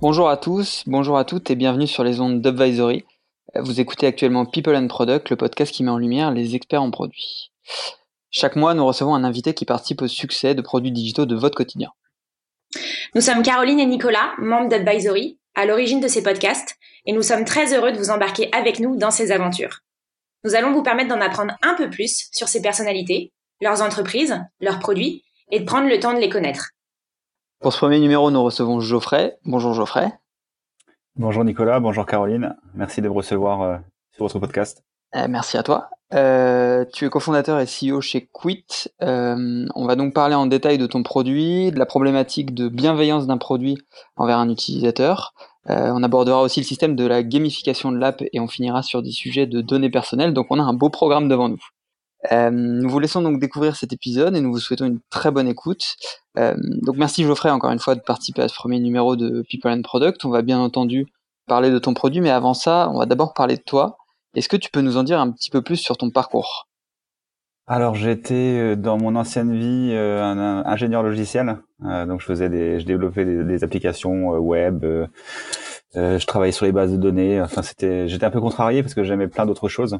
Bonjour à tous, bonjour à toutes et bienvenue sur les ondes d'Advisory. Vous écoutez actuellement People and Product, le podcast qui met en lumière les experts en produits. Chaque mois, nous recevons un invité qui participe au succès de produits digitaux de votre quotidien. Nous sommes Caroline et Nicolas, membres d'Advisory, à l'origine de ces podcasts, et nous sommes très heureux de vous embarquer avec nous dans ces aventures. Nous allons vous permettre d'en apprendre un peu plus sur ces personnalités, leurs entreprises, leurs produits, et de prendre le temps de les connaître. Pour ce premier numéro, nous recevons Geoffrey. Bonjour Geoffrey. Bonjour Nicolas, bonjour Caroline. Merci de me recevoir euh, sur votre podcast. Euh, merci à toi. Euh, tu es cofondateur et CEO chez Quit. On va donc parler en détail de ton produit, de la problématique de bienveillance d'un produit envers un utilisateur. On abordera aussi le système de la gamification de l'app et on finira sur des sujets de données personnelles. Donc on a un beau programme devant nous. Euh, nous vous laissons donc découvrir cet épisode et nous vous souhaitons une très bonne écoute. Euh, donc merci Geoffrey encore une fois de participer à ce premier numéro de People and Product. On va bien entendu parler de ton produit, mais avant ça, on va d'abord parler de toi. Est-ce que tu peux nous en dire un petit peu plus sur ton parcours? Alors j'étais dans mon ancienne vie un, ingénieur logiciel, donc je faisais des, je développais des, des applications web. je travaillais sur les bases de données. Enfin, c'était, j'étais un peu contrarié parce que j'aimais plein d'autres choses.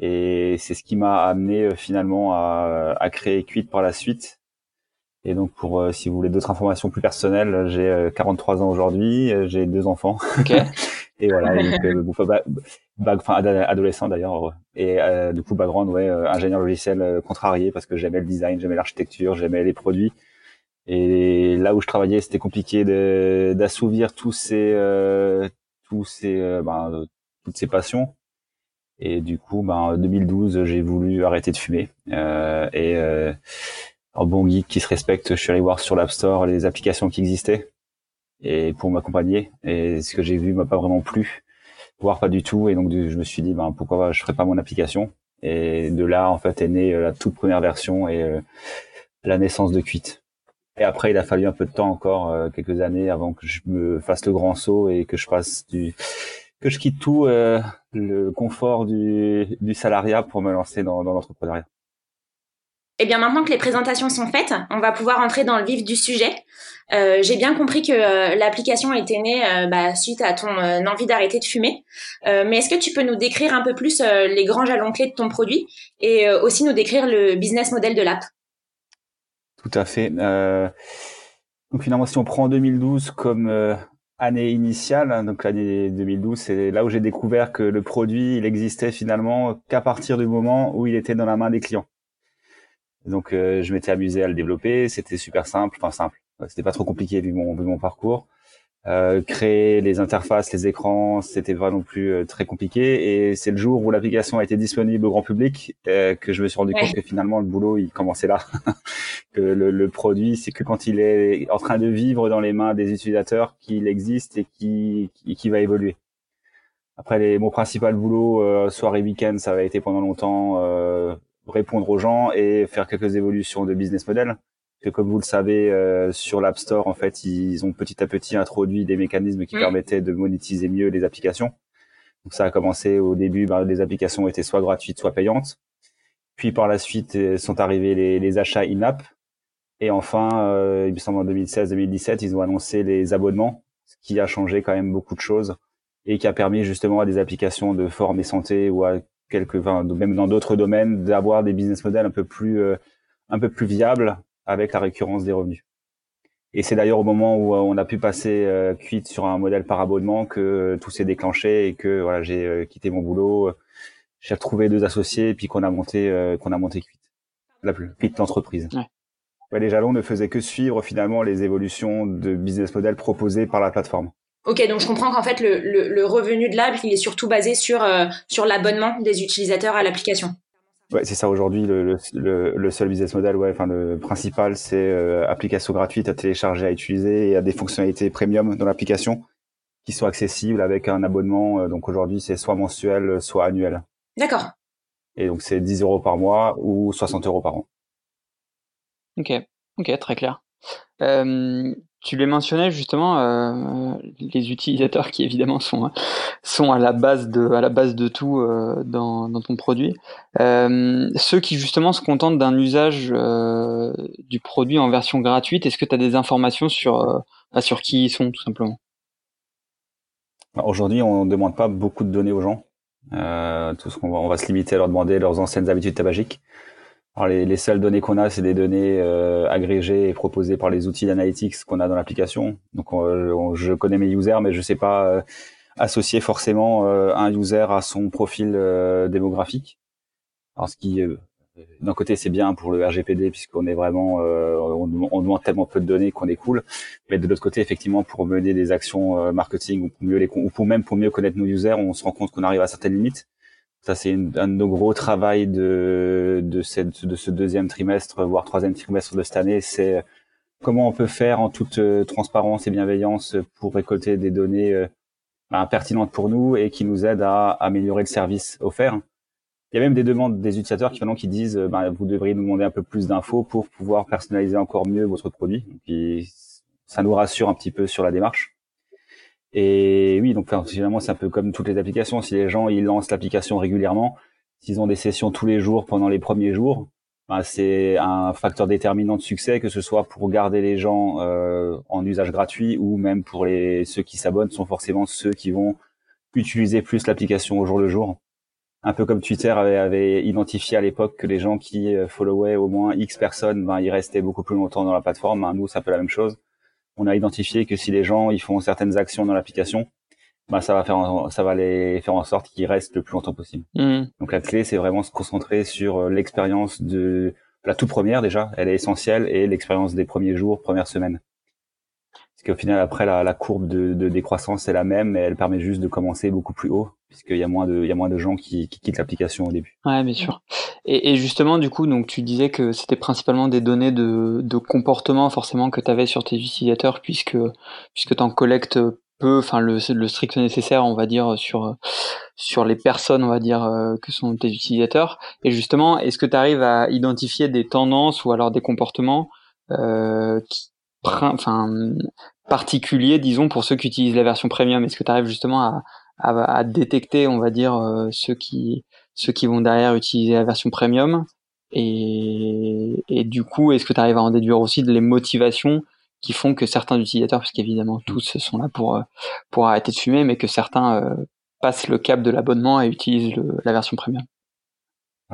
Et c'est ce qui m'a amené euh, finalement à, à, créer Quit par la suite. Et donc, pour euh, si vous voulez d'autres informations plus personnelles, j'ai 43 euh, ans aujourd'hui, j'ai deux enfants. Okay. et voilà, donc, enfin adolescent d'ailleurs. Et du coup, background, ouais, ingénieur logiciel contrarié parce que j'aimais le design, j'aimais l'architecture, j'aimais les produits. Et là où je travaillais, c'était compliqué d'assouvir tous ces, tous ces, ben, toutes ces passions. Et du coup, ben, en 2012, j'ai voulu arrêter de fumer. Euh, et euh, en bon geek qui se respecte, je suis allé voir sur l'App Store les applications qui existaient et pour m'accompagner. Et ce que j'ai vu m'a pas vraiment plu, voire pas du tout. Et donc, je me suis dit, ben, pourquoi je ferais pas mon application Et de là, en fait, est née la toute première version et euh, la naissance de Quit. Et après, il a fallu un peu de temps encore, euh, quelques années, avant que je me fasse le grand saut et que je fasse du que je quitte tout euh, le confort du, du salariat pour me lancer dans, dans l'entrepreneuriat. Eh bien maintenant que les présentations sont faites, on va pouvoir entrer dans le vif du sujet. Euh, J'ai bien compris que euh, l'application était née euh, bah, suite à ton euh, envie d'arrêter de fumer. mais est-ce que tu peux nous décrire un peu plus les grands jalons clés de ton produit et aussi nous décrire le business model de l'app? Tout à fait. donc finalement, si on prend 2012 comme année initiale, hein, donc l'année 2012, c'est là où j'ai découvert que le produit, il existait finalement qu'à partir du moment où il était dans la main des clients. Donc euh, je m'étais amusé à le développer, c'était super simple, enfin simple, c'était pas trop compliqué vu mon, vu mon parcours. Euh, créer les interfaces, les écrans, c'était pas non plus euh, très compliqué. Et c'est le jour où l'application a été disponible au grand public euh, que je me suis rendu compte que finalement le boulot il commençait là. que le, le produit, c'est que quand il est en train de vivre dans les mains des utilisateurs qu'il existe et qui, qui, va évoluer. Après, les, mon principal boulot, euh, soir et week-end, ça a été pendant longtemps répondre aux gens et faire quelques évolutions de business model que comme vous le savez, euh, sur l'App Store, en fait, ils ont petit à petit introduit des mécanismes qui mm. permettaient de monétiser mieux les applications. Donc ça a commencé au début, ben, les applications étaient soit gratuites, soit payantes. Puis par la suite euh, sont arrivés les, les achats in-app. Et enfin, euh, il me semble en 2016-2017, ils ont annoncé les abonnements, ce qui a changé quand même beaucoup de choses et qui a permis justement à des applications de forme et santé ou à quelques, enfin, même dans d'autres domaines, d'avoir des business models un peu plus, euh, un peu plus viables avec la récurrence des revenus. Et c'est d'ailleurs au moment où euh, on a pu passer euh, sur un modèle par abonnement que euh, tout s'est déclenché et que voilà j'ai euh, quitté mon boulot, j'ai retrouvé deux associés et puis qu'on a monté qu'on a monté Quit, la Quit l'entreprise. Ouais. les jalons ne faisaient que suivre finalement les évolutions de business model proposées par la plateforme. Ok, donc je comprends qu'en fait le, le, le, revenu de l'app il est surtout basé sur sur l'abonnement des utilisateurs à l'application. Ouais, c'est ça aujourd'hui le, le, le, seul business model. Ouais, enfin le principal, c'est euh, application gratuite à télécharger, à utiliser et à des fonctionnalités premium dans l'application qui sont accessibles avec un abonnement. Euh, donc aujourd'hui, c'est soit mensuel, soit annuel. D'accord. Et donc c'est 10 euros par mois ou 60 euros par an. Ok, ok, très clair. Euh, tu les mentionnais justement euh, les utilisateurs qui évidemment sont sont à la base de à la base de tout euh, dans, dans ton produit. Euh, ceux qui justement se contentent d'un usage du produit en version gratuite, est-ce que tu as des informations sur bah, sur qui ils sont tout simplement? Aujourd'hui, on ne demande pas beaucoup de données aux gens. Tout ce qu'on va, on va se limiter à leur demander leurs anciennes habitudes tabagiques. Alors les, les seules données qu'on a, c'est des données euh, agrégées et proposées par les outils d'analytics qu'on a dans l'application. Donc je connais mes users, mais je sais pas euh, associer forcément euh, un user à son profil démographique. Alors ce qui d'un côté c'est bien pour le RGPD puisqu'on est vraiment on, on, demande tellement peu de données qu'on est cool mais de l'autre côté effectivement pour mener des actions marketing ou pour mieux les ou pour même pour mieux connaître nos users on se rend compte qu'on arrive à certaines limites ça, c'est un de nos gros travaux de, de, de ce deuxième trimestre, voire troisième trimestre de cette année. C'est comment on peut faire en toute euh, transparence et bienveillance pour récolter des données euh, ben, pertinentes pour nous et qui nous aident à améliorer le service offert. Il y a même des demandes des utilisateurs qui, qui disent ben, vous devriez nous demander un peu plus d'infos pour pouvoir personnaliser encore mieux votre produit. Ça nous rassure un petit peu sur la démarche. Et oui, donc finalement, c'est un peu comme toutes les applications. Si les gens ils lancent l'application régulièrement, s'ils ont des sessions tous les jours pendant les premiers jours, ben, c'est un facteur déterminant de succès, que ce soit pour garder les gens euh, en usage gratuit ou même pour les ceux qui s'abonnent, sont forcément ceux qui vont utiliser plus l'application au jour le jour. Un peu comme Twitter avait, avait identifié à l'époque que les gens qui euh, followaient au moins X personnes, ben, ils restaient beaucoup plus longtemps dans la plateforme. Ben, nous, c'est un peu la même chose on a identifié que si les gens ils font certaines actions dans l'application, bah ça va faire ça va les faire en sorte qu'ils restent le plus longtemps possible. Mmh. Donc la clé c'est vraiment se concentrer sur euh, l'expérience de la toute première déjà, elle est essentielle et l'expérience des premiers jours, premières semaines. Parce qu'au final, après, la, courbe de, décroissance est la même, mais elle permet juste de commencer beaucoup plus haut, puisqu'il y a moins de, il y a moins de gens qui, qui quittent l'application au début. Ouais, bien sûr. Et, justement, du coup, donc tu disais que c'était principalement des données de, comportement forcément que tu avais sur tes utilisateurs, puisque puisque tu en collectes peu, enfin le, le strict nécessaire, on va dire sur sur les personnes, on va dire euh, que sont tes utilisateurs. Et justement, est-ce que tu arrives à identifier des tendances ou alors des comportements euh, qui, enfin, particulier, disons, pour ceux qui utilisent la version premium Est-ce que tu arrives justement à, à, à, détecter, on va dire, euh, ceux qui ceux qui vont derrière utiliser la version premium et, et du coup, est-ce que tu arrives à en déduire aussi de les motivations qui font que certains utilisateurs, parce qu'évidemment mmh. tous sont là pour euh, pour arrêter de fumer, mais que certains euh, passent le cap de l'abonnement et utilisent le, la version premium?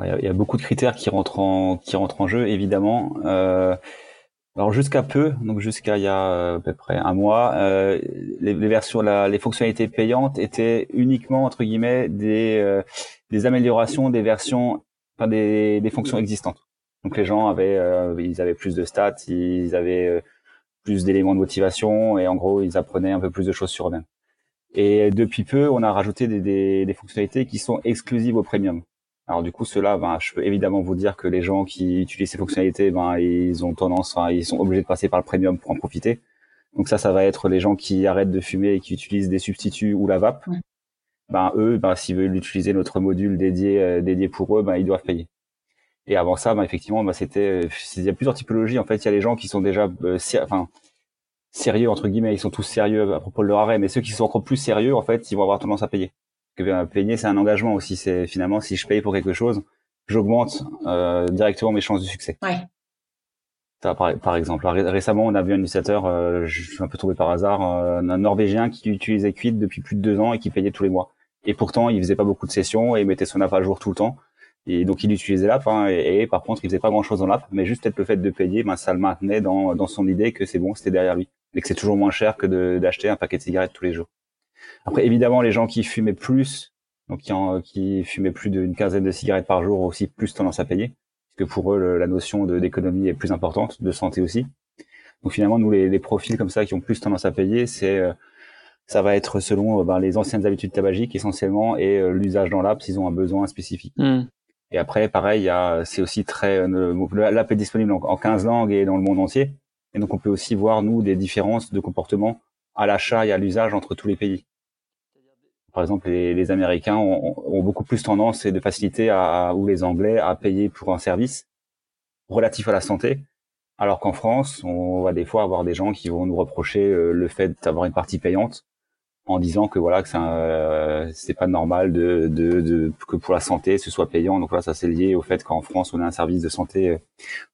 Il y, a, beaucoup de critères qui rentrent en qui rentrent en jeu, évidemment. Euh, alors jusqu'à peu, donc jusqu'à il y a euh, à peu près un mois, euh, les, les, versions, les fonctionnalités payantes étaient uniquement entre guillemets des, euh, des améliorations des versions, enfin des, des fonctions existantes. Donc les gens avaient, euh, ils avaient plus de stats, ils avaient plus d'éléments de motivation et en gros ils apprenaient un peu plus de choses sur eux-mêmes. Et depuis peu, on a rajouté des, des, des fonctionnalités qui sont exclusives au premium. Alors du coup, cela, ben, je peux évidemment vous dire que les gens qui utilisent ces fonctionnalités, ben, ils ont tendance, ils sont obligés de passer par le premium pour en profiter. Donc ça, ça va être les gens qui arrêtent de fumer et qui utilisent des substituts ou la vape. Ben eux, ben, s'ils veulent utiliser notre module dédié, euh, dédié pour eux, ben, ils doivent payer. Et avant ça, ben, effectivement, ben, c'était, euh, il y a plusieurs typologies. En fait, il y a les gens qui sont déjà, euh, enfin, sérieux entre guillemets, ils sont tous sérieux à propos de leur arrêt, mais ceux qui sont encore plus sérieux, en fait, ils vont avoir tendance à payer que euh, payer c'est un engagement aussi. C'est finalement si je paye pour quelque chose, j'augmente euh, directement mes chances de succès. Ouais. Ça, par, par, exemple, récemment, on a vu un utilisateur, euh, je suis un peu tombé par hasard, euh, un Norvégien qui utilisait Quid depuis plus de deux ans et qui payait tous les mois. Et pourtant, il faisait pas beaucoup de sessions et il mettait son app à jour tout le temps. Et donc, il utilisait l'app, hein, et, par contre, il faisait pas grand-chose dans l'app, mais juste peut-être le fait de payer, ben, ça le maintenait dans, dans son idée que c'est bon, c'était derrière lui, et que c'est toujours moins cher que d'acheter un paquet de cigarettes tous les jours. Après, évidemment, les gens qui fumaient plus, donc qui, en, qui fumaient plus d'une quinzaine de cigarettes par jour, ont aussi plus tendance à payer, parce que pour eux, la notion d'économie est plus importante, de santé aussi. Donc finalement, nous, les, les, profils comme ça qui ont plus tendance à payer, c'est euh, ça va être selon euh, ben, les anciennes habitudes tabagiques essentiellement et euh, l'usage dans l'app s'ils ont un besoin spécifique. Hmm. Et après, pareil, c'est aussi très l'app est disponible en, en 15 langues et dans le monde entier. Et donc on peut aussi voir nous des différences de comportement à l'achat et à l'usage entre tous les pays. Par exemple, les, les Américains ont, ont, beaucoup plus tendance et de facilité à, ou les Anglais à payer pour un service relatif à la santé, alors qu'en France, on va des fois avoir des gens qui vont nous reprocher euh, le fait d'avoir une partie payante en disant que voilà que c'est euh, pas normal de, de, de, que pour la santé ce soit payant. Donc voilà, ça c'est lié au fait qu'en France on a un service de santé euh,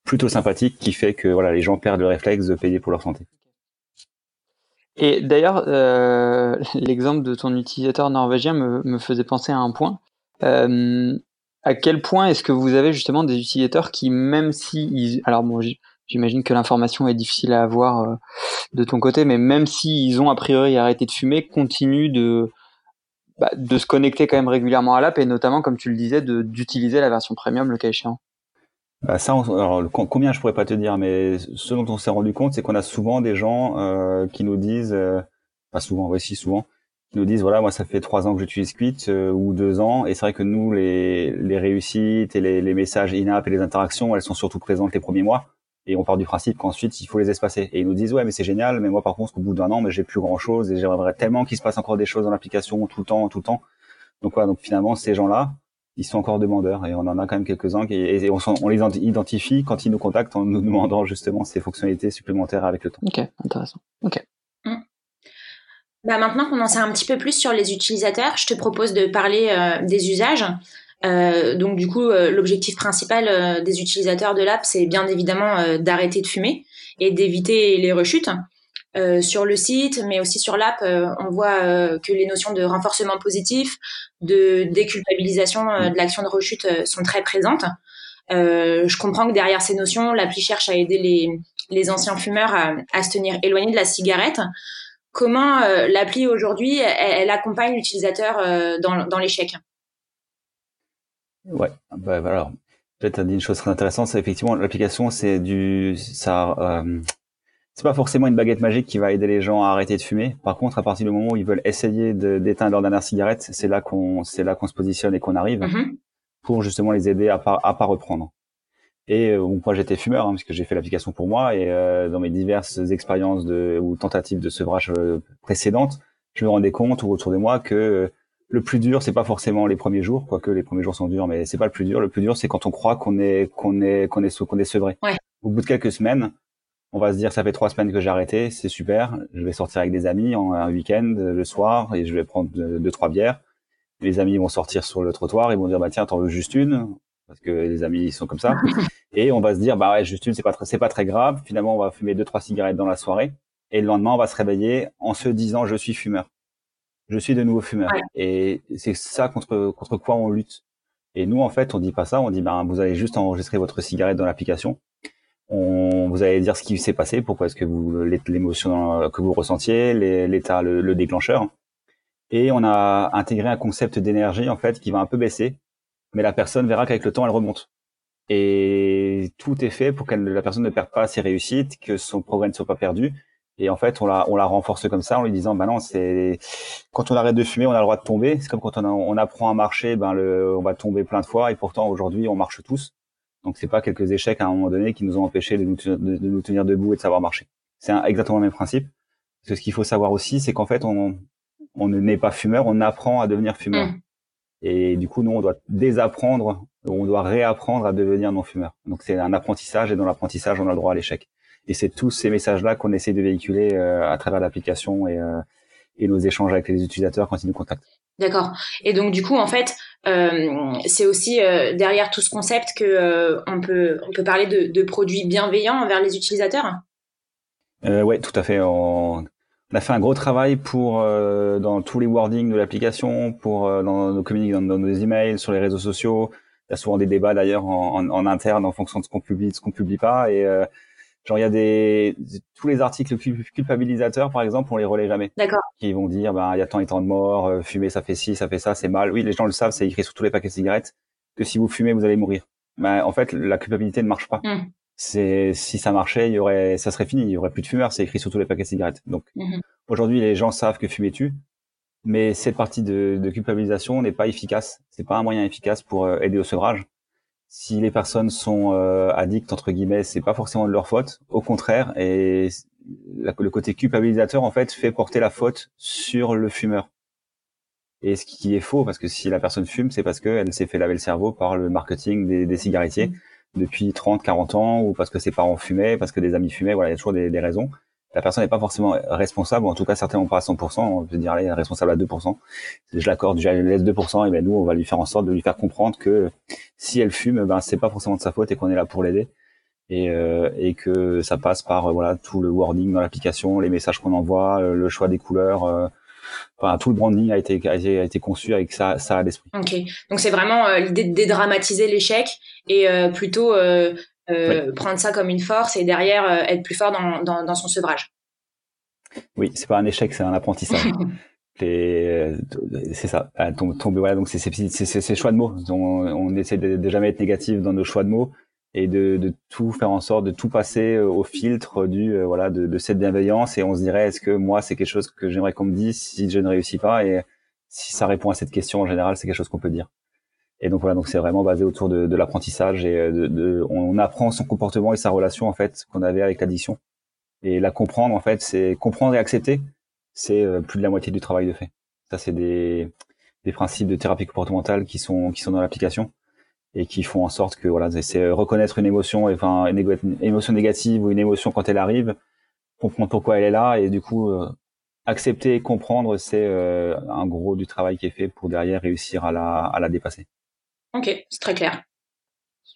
plutôt sympathique qui fait que voilà les gens perdent le réflexe de payer pour leur santé. Et d'ailleurs, euh, l'exemple de ton utilisateur norvégien me, me, faisait penser à un point. Euh, à quel point est-ce que vous avez justement des utilisateurs qui, même si, ils, alors bon, j'imagine que l'information est difficile à avoir euh, de ton côté, mais même s'ils ont a priori arrêté de fumer, continuent de bah, de se connecter quand même régulièrement à l'app et notamment, comme tu le disais, d'utiliser la version premium le cas échéant. Bah ça, alors, combien je pourrais pas te dire, mais ce dont on s'est rendu compte, c'est qu'on a souvent des gens euh, qui nous disent, euh, pas souvent, oui, si souvent, qui nous disent voilà, moi ça fait trois ans que j'utilise Quit euh, ou deux ans, et c'est vrai que nous les, les réussites et les, les messages in-app et les interactions, elles sont surtout présentes les premiers mois, et on part du principe qu'ensuite il faut les espacer. Et ils nous disent ouais, mais c'est génial, mais moi par contre, au bout d'un an, mais j'ai plus grand chose et j'aimerais tellement qu'il se passe encore des choses dans l'application tout le temps, tout le temps. Donc voilà, donc finalement ces gens-là, ils sont encore demandeurs et on en a quand même quelques-uns et, on, on, les identifie quand ils nous contactent en nous demandant justement ces fonctionnalités supplémentaires avec le temps. Ok, intéressant. Ok. Mm. Bah maintenant qu'on en sait un petit peu plus sur les utilisateurs, je te propose de parler euh, des usages. Euh, donc du coup, euh, l'objectif principal euh, des utilisateurs de l'app, c'est bien évidemment euh, d'arrêter de fumer et d'éviter les rechutes. Euh, sur le site, mais aussi sur l'app, euh, on voit euh, que les notions de renforcement positif, de déculpabilisation de l'action de rechute sont très présentes. je comprends que derrière ces notions, l'appli cherche à aider les, les anciens fumeurs à, se tenir éloignés de la cigarette. Comment l'appli aujourd'hui, elle, accompagne l'utilisateur dans, dans l'échec? Ouais, bah, alors peut-être dit une chose très intéressante, c'est effectivement l'application, c'est du, ça, c'est pas forcément une baguette magique qui va aider les gens à arrêter de fumer. Par contre, à partir du moment où ils veulent essayer d'éteindre leur dernière cigarette, c'est là qu'on c'est là qu'on se positionne et qu'on arrive mm-hmm. pour justement les aider à pas à pas reprendre. Et euh, moi j'étais fumeur hein, parce que j'ai fait l'application pour moi et euh, dans mes diverses expériences de ou tentatives de sevrage euh, précédentes, je me rendais compte autour de moi que le plus dur c'est pas forcément les premiers jours, quoique les premiers jours sont durs, mais c'est pas le plus dur. Le plus dur c'est quand on croit qu'on est qu'on est qu'on est qu'on est sevré. Ouais. Au bout de quelques semaines, on va se dire ça fait trois semaines que j'ai arrêté, c'est super. Je vais sortir avec des amis en un week-end le soir et je vais prendre deux, trois bières. Les amis vont sortir sur le trottoir, ils vont dire bah tiens t'en veux juste une? Parce que les amis ils sont comme ça. Et on va se dire bah ouais juste une c'est pas c'est pas très grave. Finalement on va fumer deux trois cigarettes dans la soirée et le lendemain on va se réveiller en se disant je suis fumeur. Je suis de nouveau fumeur. Et c'est ça contre contre quoi on lutte. Et nous en fait on dit pas ça, on dit bah vous allez juste enregistrer votre cigarette dans l'application on, vous allez dire ce qui s'est passé, pourquoi est-ce que vous l'émotion que vous ressentiez, l'état, le, déclencheur. Et on a intégré un concept d'énergie en fait qui va un peu baisser, mais la personne verra qu'avec le temps elle remonte. Et tout est fait pour que la personne ne perde pas ses réussites, que son progrès ne soit pas perdu. Et en fait, on la, renforce comme ça en lui disant, bah non, c'est quand on arrête de fumer, on a le droit de tomber. C'est comme quand on, apprend à marcher, ben on va tomber plein de fois. Et pourtant, aujourd'hui, on marche tous. Donc c'est pas quelques échecs à un moment donné qui nous ont empêché de nous, tenir, de, nous tenir debout et de savoir marcher. C'est exactement le même principe. Parce que ce qu'il faut savoir aussi, c'est qu'en fait, on, on n'est pas fumeur, on apprend à devenir fumeur. Mm. Et du coup, nous, on doit désapprendre, on doit réapprendre à devenir non-fumeur. Donc c'est un apprentissage et dans l'apprentissage, on a le droit à l'échec. Et c'est tous ces messages-là qu'on essaie de véhiculer euh, à travers l'application et, euh, et nos échanges avec les utilisateurs quand ils nous contactent. D'accord. Et donc du coup, en fait, euh, c'est aussi euh, derrière tout ce concept que euh, on peut on peut parler de, de, produits bienveillants envers les utilisateurs? Euh, ouais, tout à fait. On, on, a fait un gros travail pour euh, dans tous les wordings de l'application, pour dans nos communiques, dans, dans, nos emails, sur les réseaux sociaux. Il y a souvent des débats d'ailleurs en, en, en, interne en fonction de ce qu'on publie, de ce qu'on publie pas. Et Genre il y a des tous les articles culpabilisateurs par exemple, on les relaie jamais. D'accord. Qui vont dire ben il y a tant et tant de morts, euh, fumer ça fait ci, ça fait ça, c'est mal. Oui, les gens le savent, c'est écrit sur tous les paquets de cigarettes que si vous fumez, vous allez mourir. Mais ben, en fait, la culpabilité ne marche pas. Hmm. C'est si ça marchait, il y aurait ça serait fini, il y aurait plus de fumeurs, c'est écrit sur tous les paquets de cigarettes. Donc hmm. aujourd'hui, les gens savent que fumer tue, mais cette partie de, de culpabilisation n'est pas efficace. C'est pas un moyen efficace pour euh, aider au sevrage si les personnes sont euh, addictes entre guillemets, c'est pas forcément de leur faute. Au contraire, et le côté culpabilisateur en fait fait porter la faute sur le fumeur. Et ce qui est faux, parce que si la personne fume, c'est parce qu'elle s'est fait laver le cerveau par le marketing des, des cigarettiers mmh. depuis 30, 40 ans, ou parce que ses parents fumaient, parce que des amis fumaient. Voilà, il y a toujours des, des raisons la personne n'est pas forcément responsable, ou en tout cas certainement pas à 100%, on peut dire allez, responsable à 2%. Je l'accorde, je laisse 2%, et ben nous on va lui faire en sorte de lui faire comprendre que si elle fume, ben c'est pas forcément de sa faute et qu'on est là pour l'aider. et, euh, et que ça passe par voilà tout le wording dans l'application, les messages qu'on envoie, le choix des couleurs. Enfin, tout le branding a été, a été, conçu avec ça, ça à l'esprit. Ok, donc c'est vraiment l'idée de dédramatiser l'échec et plutôt prendre ça comme une force et derrière être plus fort dans, dans, dans son sevrage. Oui, c'est pas un échec, c'est un apprentissage. c'est ça. Ah, tomber, voilà, donc c'est ces choix de mots. On, on essaie de, de, jamais être négatif dans nos choix de mots et de, de, tout faire en sorte de tout passer euh, au filtre du euh, voilà de, de, cette bienveillance et on se dirait est-ce que moi c'est quelque chose que j'aimerais qu'on me dise si je ne réussis pas? Et si ça répond à cette question en général c'est quelque chose qu'on peut dire. Et donc voilà donc c'est vraiment basé autour de, de l'apprentissage et euh, de, on apprend son comportement et sa relation en fait qu'on avait avec l'addiction et la comprendre, en fait, c'est comprendre et accepter, c'est euh, plus de la moitié du travail de fait. Ça, c'est des, des principes de thérapie comportementale qui sont qui sont dans l'application et qui font en sorte que voilà, c'est reconnaître une émotion, enfin une, émotion négative ou une émotion quand elle arrive, comprendre pourquoi elle est là et du coup euh, accepter et comprendre, c'est euh, un gros du travail qui est fait pour derrière réussir à la à la dépasser. Ok, c'est très clair.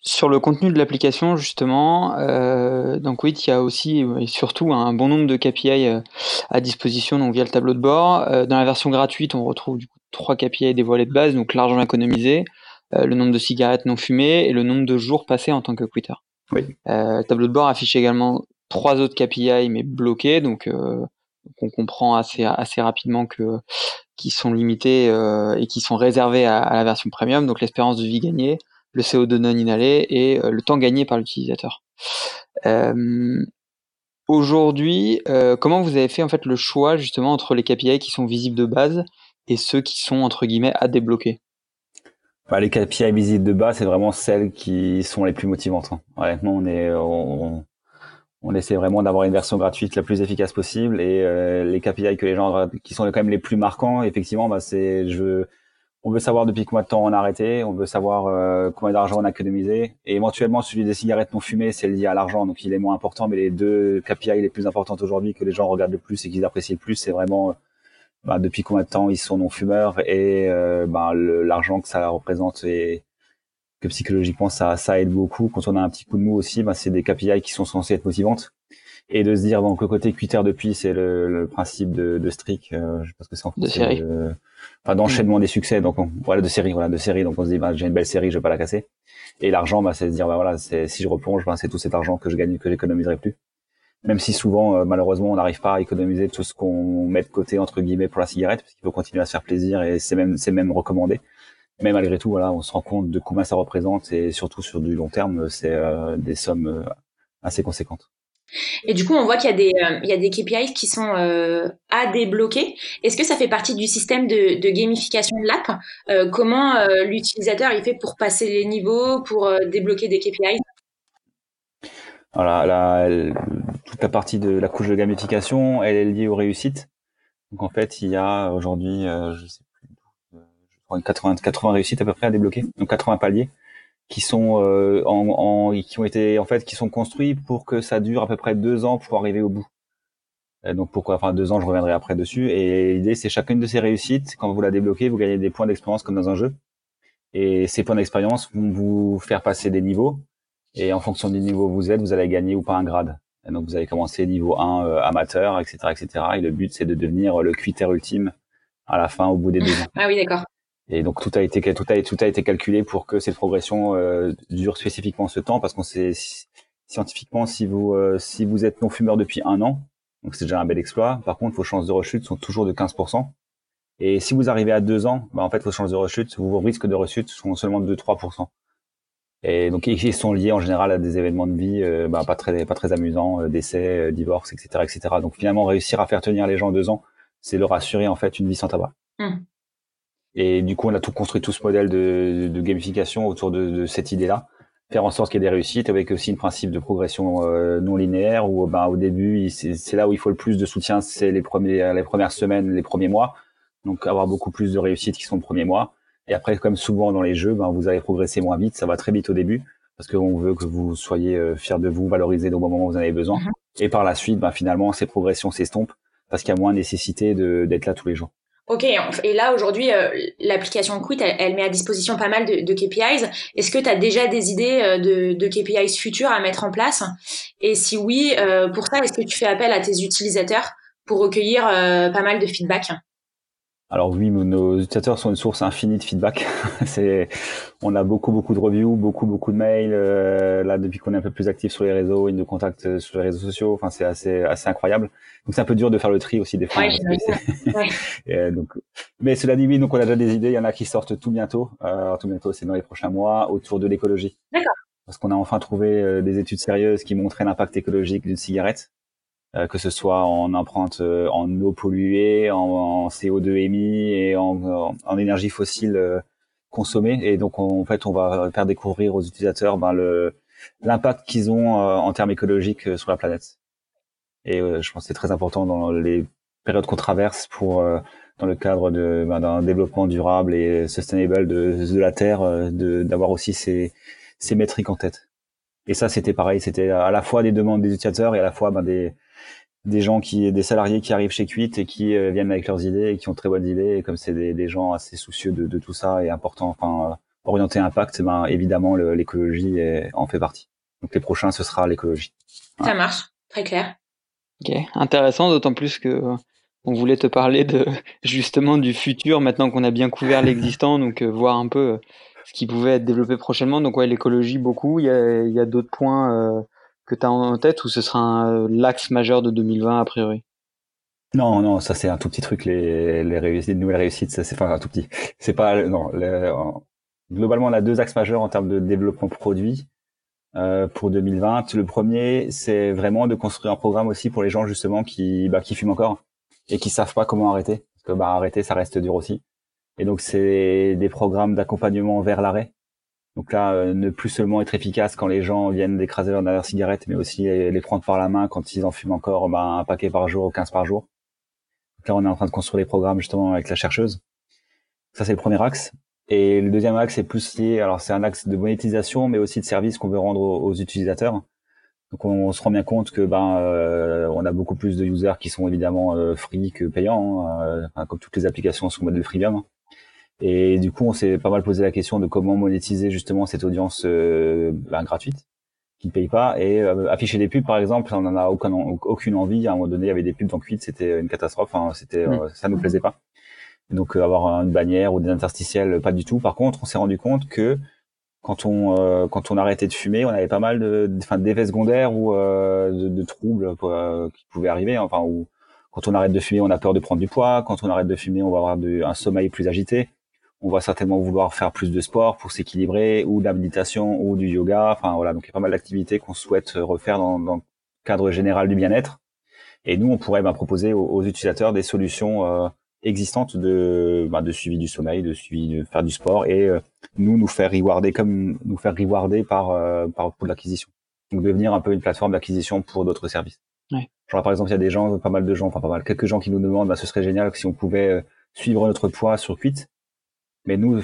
Sur le contenu de l'application, justement, euh, donc oui, il y a aussi et surtout un bon nombre de KPI euh, à disposition donc via le tableau de bord. Euh, dans la version gratuite, on retrouve du coup trois KPI dévoilés de base, donc l'argent économisé, le nombre de cigarettes non fumées et le nombre de jours passés en tant que quitter. Oui. le tableau de bord affiche également trois autres KPI mais bloqués, donc on comprend assez assez rapidement que qui sont limités et qui sont réservés à, à la version premium, donc l'espérance de vie gagnée le CO2 non inhalé et euh, le temps gagné par l'utilisateur. Euh, aujourd'hui, euh, comment vous avez fait en fait le choix justement entre les KPI qui sont visibles de base et ceux qui sont entre guillemets à débloquer? Bah, les KPI visibles de base, c'est vraiment celles qui sont les plus motivantes. Hein. Honnêtement, on est on, on essaie vraiment d'avoir une version gratuite la plus efficace possible et les KPI que les gens qui sont quand même les plus marquants, effectivement, bah, c'est je on veut savoir depuis combien de temps on a arrêté, on veut savoir euh, combien d'argent on a économisé, et éventuellement celui des cigarettes non fumées, c'est lié à l'argent, donc il est moins important, mais les deux KPI les plus importantes aujourd'hui que les gens regardent le plus et qu'ils apprécient le plus, c'est vraiment bah, depuis combien de temps ils sont non fumeurs et euh, bah, l'argent que ça représente que psychologiquement ça, ça aide beaucoup. Quand on a un petit coup de mou aussi, bah, c'est des KPI qui sont censés être motivantes. Et de se dire donc le côté Twitter depuis c'est le, le, principe de, de Strict euh, je pense que c'est en de série. enfin d'enchaînement des succès. Donc voilà de série voilà de série. Donc on se dit bah, j'ai une belle série je vais pas la casser. Et l'argent bah c'est se dire bah voilà c'est si je replonge bah, c'est tout cet argent que je gagne que j'économiserai plus. Même si souvent euh, malheureusement on n'arrive pas à économiser tout ce qu'on met de côté entre guillemets pour la cigarette parce qu'il faut continuer à se faire plaisir et c'est même c'est même recommandé mais malgré tout voilà on se rend compte de combien ça représente et surtout sur du long terme c'est euh, des sommes assez conséquentes et du coup, on voit qu'il y a des, euh, il y a des KPIs qui sont euh, à débloquer. Est-ce que ça fait partie du système de, de gamification de l'app? Euh, Comment euh, l'utilisateur il fait pour passer les niveaux, pour débloquer des KPIs Voilà, la, toute la partie de la couche de gamification, elle est liée aux réussites. Donc en fait, il y a aujourd'hui, je sais 80, 80 réussites à peu près à débloquer, donc 80 paliers qui sont euh, en, en, qui ont été en fait qui sont construits pour que ça dure à peu près deux ans pour arriver au bout. donc pourquoi enfin deux ans je reviendrai après dessus et l'idée c'est chacune de ces réussites quand vous la débloquez vous gagnez des points d'expérience comme dans un jeu et ces points d'expérience vont vous faire passer des niveaux et en fonction du niveau où vous êtes vous allez gagner ou pas un grade. Et donc vous allez commencer niveau 1 euh, amateur etc etc et le but c'est de devenir le cuiter ultime à la fin au bout des deux ans. Ah oui d'accord. Et donc tout a été tout a tout a été calculé pour que cette progression euh, dure spécifiquement ce temps parce qu'on sait scientifiquement si vous euh, si vous êtes non fumeur depuis un an donc c'est déjà un bel exploit. Par contre vos chances de rechute sont toujours de 15%. Et si vous arrivez à deux ans, bah en fait vos chances de rechute, vos risques de rechute sont seulement de 3%. Et donc ils sont liés en général à des événements de vie euh, bah, pas très pas très amusants, décès, divorce, etc., etc. Donc finalement réussir à faire tenir les gens deux ans, c'est leur assurer en fait une vie sans tabac. Mmh. Et du coup, on a tout construit tout ce modèle de, de gamification autour de, de cette idée-là, faire en sorte qu'il y ait des réussites, avec aussi un principe de progression euh, non linéaire où, ben, au début, c'est là où il faut le plus de soutien, c'est les premiers, les premières semaines, les premiers mois. Donc, avoir beaucoup plus de réussites qui sont le premier mois. Et après, comme souvent dans les jeux, ben, vous allez progresser moins vite. Ça va très vite au début parce qu'on veut que vous soyez euh, fiers de vous, valorisés au moment où vous en avez besoin. Mm-hmm. Et par la suite, ben, finalement, ces progressions s'estompent parce qu'il y a moins nécessité d'être là tous les jours. Ok, et là aujourd'hui, euh, l'application Quit, elle, met à disposition pas mal de, KPIs. Est-ce que tu as déjà des idées euh, de, KPIs futurs à mettre en place? Et si oui, euh, pour ça, est-ce que tu fais appel à tes utilisateurs pour recueillir pas mal de feedback? Alors oui, nos utilisateurs sont une source infinie de feedback. c'est, on a beaucoup beaucoup de reviews, beaucoup beaucoup de mails. là, depuis qu'on est un peu plus actif sur les réseaux, ils nous contactent sur les réseaux sociaux. Enfin, c'est assez assez incroyable. Donc c'est un peu dur de faire le tri aussi des fois. Ouais, donc, mais cela dit, oui, donc on a déjà des idées. Il y en a qui sortent tout bientôt. Euh, tout bientôt, c'est dans les prochains mois, autour de l'écologie. D'accord. Parce qu'on a enfin trouvé euh, des études sérieuses qui montraient l'impact écologique d'une cigarette, euh, que ce soit en empreinte euh, en eau polluée, en, en, CO2 émis et en, en énergie fossile euh, consommée. Et donc en fait, on va faire découvrir aux utilisateurs ben, l'impact qu'ils ont en termes écologiques sur la planète. Et euh, je pense que c'est très important dans les périodes qu'on traverse pour euh, dans le cadre de ben, d'un développement durable et sustainable de, de la terre, euh, de d'avoir aussi ces, ces métriques en tête. Et ça, c'était pareil, c'était à la fois des demandes des utilisateurs et à la fois ben, des des gens qui des salariés qui arrivent chez Quit et qui viennent avec leurs idées et qui ont très bonnes idées. Et comme c'est des, des, gens assez soucieux de, de tout ça et important, enfin orienté impact, ben évidemment l'écologie en fait partie. Donc les prochains, ce sera l'écologie. Ça marche, très clair. Ok, intéressant, d'autant plus que euh, on voulait te parler de justement du futur maintenant qu'on a bien couvert l'existant, donc euh, voir un peu euh, ce qui pouvait être développé prochainement. Donc ouais, l'écologie beaucoup. Il y a, il y a d'autres points que tu as en tête ou ce sera l'axe majeur de 2020 a priori? Non, non, ça c'est un tout petit truc. Les, les réussites, les nouvelles réussites, ça c'est enfin un tout petit. C'est pas non. globalement, on a deux axes majeurs en termes de développement produit. Euh, pour 2020. Le premier, c'est vraiment de construire un programme aussi pour les gens justement qui, bah, qui fument encore et qui savent pas comment arrêter. Parce que bah, arrêter, ça reste dur aussi. Et donc, c'est des programmes d'accompagnement vers l'arrêt. Donc là, euh, ne plus seulement être efficace quand les gens viennent d'écraser leur dernière cigarette, mais aussi les, prendre par la main quand ils en fument encore bah, un paquet par jour ou 15 par jour. Donc là, on est en train de construire des programmes justement avec la chercheuse. Ça, c'est le premier axe. Et le deuxième axe est plus lié, alors c'est un axe de monétisation, mais aussi de service qu'on veut rendre aux, utilisateurs. Donc on, se rend bien compte que ben euh, on a beaucoup plus de users qui sont évidemment euh, free que payants, hein, euh, comme toutes les applications sont modèle freemium. Et du coup, on s'est pas mal posé la question de comment monétiser justement cette audience ben, gratuite qui ne paye pas et afficher des pubs par exemple, on n'en a aucun, aucune envie. À un moment donné, il y avait des pubs dans Quid, c'était une catastrophe. Hein, c'était mmh. ça nous plaisait pas. Donc euh, avoir une bannière ou des interstitiels, pas du tout. Par contre, on s'est rendu compte que quand on euh, quand on arrêtait de fumer, on avait pas mal de enfin d'effets secondaires ou euh, de, de, troubles qui pouvaient arriver. Enfin, ou quand on arrête de fumer, on a peur de prendre du poids. Quand on arrête de fumer, on va avoir un sommeil plus agité. On va certainement vouloir faire plus de sport pour s'équilibrer, ou de la méditation, ou du yoga. Enfin voilà, donc il y a pas mal d'activités qu'on souhaite refaire dans, dans, le cadre général du bien-être. Et nous, on pourrait bah, proposer aux, aux, utilisateurs des solutions existantes de, bah, de suivi du sommeil, de suivi de faire du sport et euh, nous nous faire rewarder comme nous faire rewarder par euh, par pour l'acquisition. Donc devenir un peu une plateforme d'acquisition pour d'autres services. Ouais. Genre par exemple, il y a des gens, pas mal de gens, enfin pas mal, quelques gens qui nous demandent, bah, ce serait génial si on pouvait euh, suivre notre poids sur Quit. Mais nous,